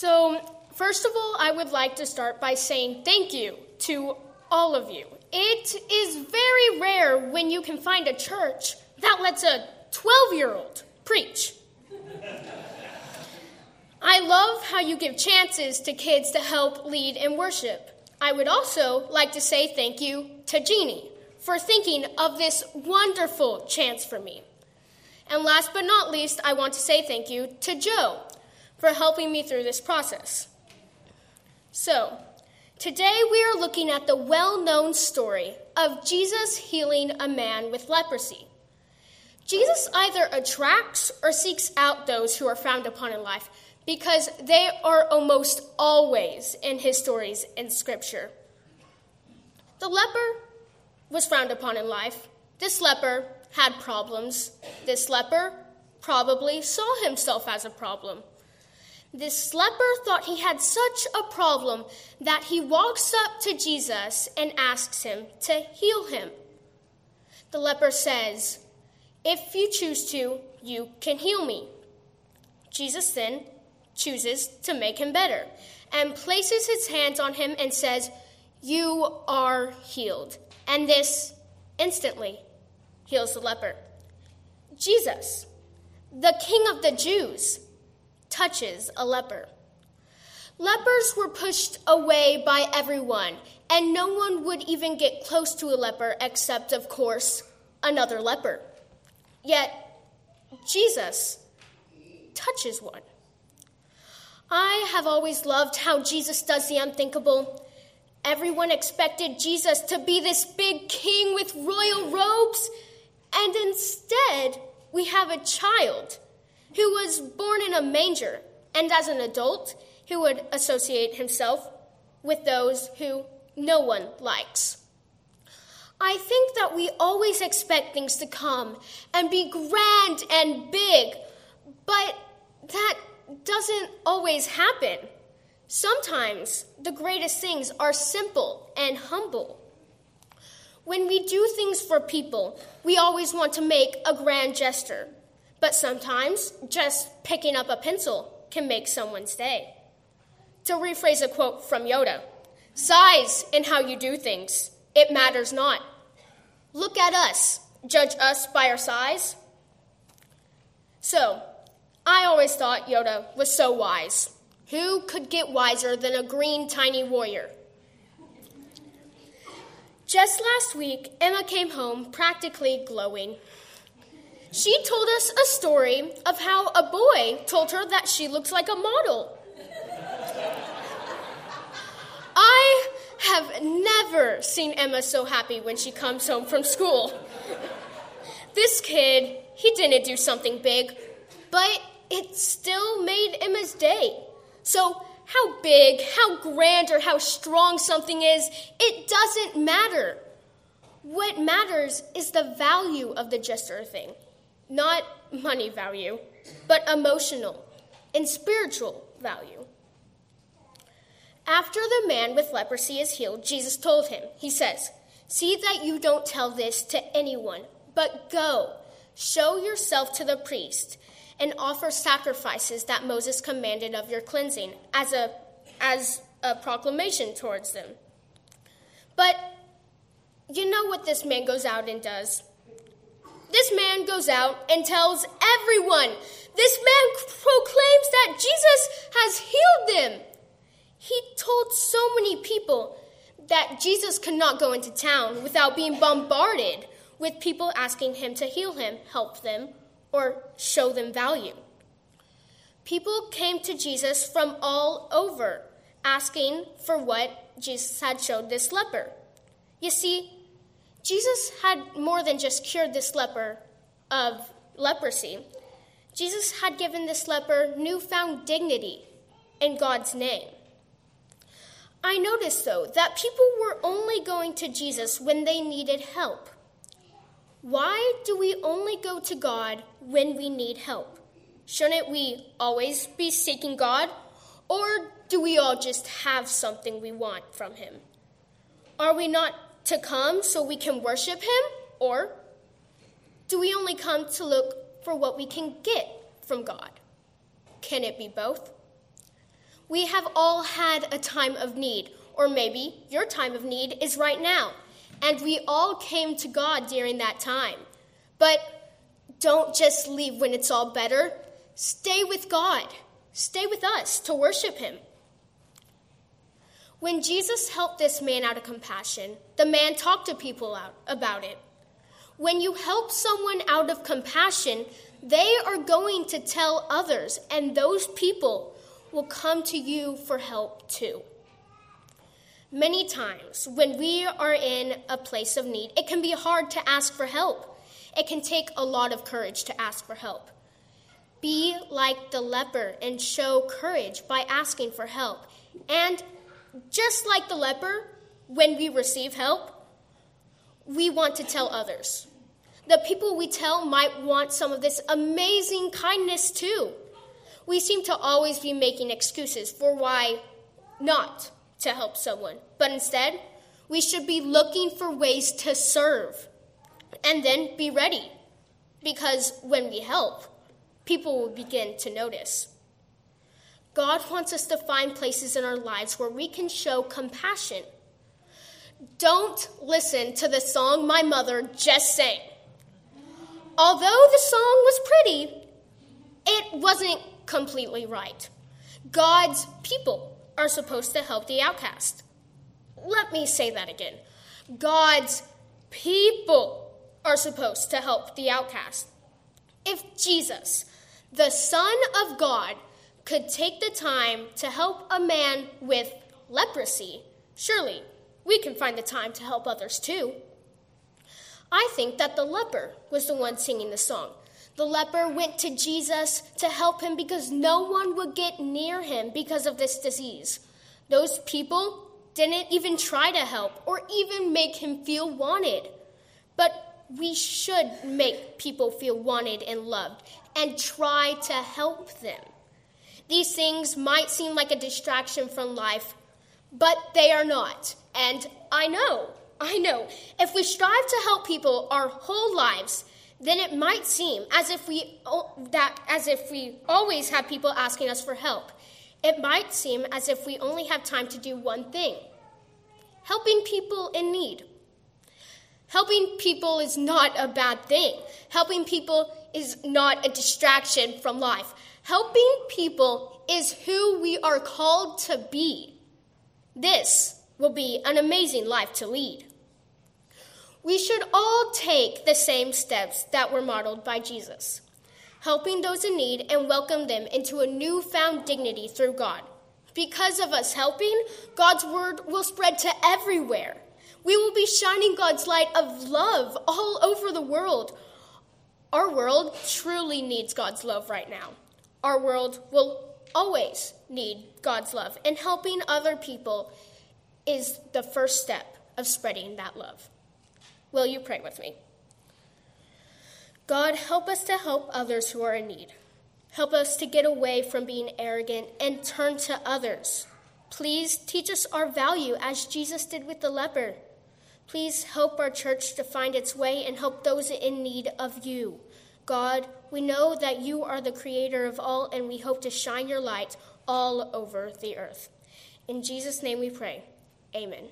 So, first of all, I would like to start by saying thank you to all of you. It is very rare when you can find a church that lets a 12 year old preach. I love how you give chances to kids to help lead in worship. I would also like to say thank you to Jeannie for thinking of this wonderful chance for me. And last but not least, I want to say thank you to Joe for helping me through this process. So, today we are looking at the well known story of Jesus healing a man with leprosy. Jesus either attracts or seeks out those who are frowned upon in life because they are almost always in his stories in Scripture. The leper was frowned upon in life. This leper had problems. This leper probably saw himself as a problem. This leper thought he had such a problem that he walks up to Jesus and asks him to heal him. The leper says, If you choose to, you can heal me. Jesus then chooses to make him better and places his hands on him and says, You are healed. And this instantly heals the leper. Jesus, the King of the Jews, touches a leper. Lepers were pushed away by everyone, and no one would even get close to a leper except, of course, another leper. Yet, Jesus touches one. I have always loved how Jesus does the unthinkable. Everyone expected Jesus to be this big king with royal robes, and instead, we have a child who was born in a manger, and as an adult, who would associate himself with those who no one likes. I think that we always expect things to come and be grand and big, but that doesn't always happen. Sometimes the greatest things are simple and humble. When we do things for people, we always want to make a grand gesture. But sometimes just picking up a pencil can make someone's day. To rephrase a quote from Yoda size in how you do things, it matters not. Look at us, judge us by our size. So, I always thought Yoda was so wise. Who could get wiser than a green tiny warrior? Just last week, Emma came home practically glowing. She told us a story of how a boy told her that she looks like a model. I have never seen Emma so happy when she comes home from school. This kid, he didn't do something big, but it still made Emma's day. So, how big, how grand, or how strong something is, it doesn't matter. What matters is the value of the gesture thing. Not money value, but emotional and spiritual value. After the man with leprosy is healed, Jesus told him, He says, See that you don't tell this to anyone, but go, show yourself to the priest and offer sacrifices that Moses commanded of your cleansing as a, as a proclamation towards them. But you know what this man goes out and does? This man goes out and tells everyone. This man proclaims that Jesus has healed them. He told so many people that Jesus could not go into town without being bombarded with people asking him to heal him, help them, or show them value. People came to Jesus from all over asking for what Jesus had showed this leper. You see, Jesus had more than just cured this leper of leprosy. Jesus had given this leper newfound dignity in God's name. I noticed, though, that people were only going to Jesus when they needed help. Why do we only go to God when we need help? Shouldn't we always be seeking God? Or do we all just have something we want from Him? Are we not to come so we can worship Him? Or do we only come to look for what we can get from God? Can it be both? We have all had a time of need, or maybe your time of need is right now, and we all came to God during that time. But don't just leave when it's all better. Stay with God. Stay with us to worship Him. When Jesus helped this man out of compassion, the man talked to people out about it. When you help someone out of compassion, they are going to tell others, and those people will come to you for help too. Many times, when we are in a place of need, it can be hard to ask for help. It can take a lot of courage to ask for help. Be like the leper and show courage by asking for help. And just like the leper, when we receive help, we want to tell others. The people we tell might want some of this amazing kindness too. We seem to always be making excuses for why not to help someone, but instead, we should be looking for ways to serve and then be ready. Because when we help, people will begin to notice. God wants us to find places in our lives where we can show compassion. Don't listen to the song my mother just sang. Although the song was pretty, it wasn't completely right. God's people are supposed to help the outcast. Let me say that again. God's people are supposed to help the outcast. If Jesus, the Son of God, could take the time to help a man with leprosy, surely we can find the time to help others too. I think that the leper was the one singing the song. The leper went to Jesus to help him because no one would get near him because of this disease. Those people didn't even try to help or even make him feel wanted. But we should make people feel wanted and loved and try to help them. These things might seem like a distraction from life, but they are not. And I know I know. If we strive to help people our whole lives, then it might seem as if we that as if we always have people asking us for help. It might seem as if we only have time to do one thing. Helping people in need. Helping people is not a bad thing. Helping people is not a distraction from life. Helping people is who we are called to be. This will be an amazing life to lead. We should all take the same steps that were modeled by Jesus, helping those in need and welcome them into a newfound dignity through God. Because of us helping, God's word will spread to everywhere. We will be shining God's light of love all over the world. Our world truly needs God's love right now. Our world will always need God's love, and helping other people is the first step of spreading that love. Will you pray with me? God, help us to help others who are in need. Help us to get away from being arrogant and turn to others. Please teach us our value as Jesus did with the leper. Please help our church to find its way and help those in need of you. God, we know that you are the creator of all, and we hope to shine your light all over the earth. In Jesus' name we pray. Amen.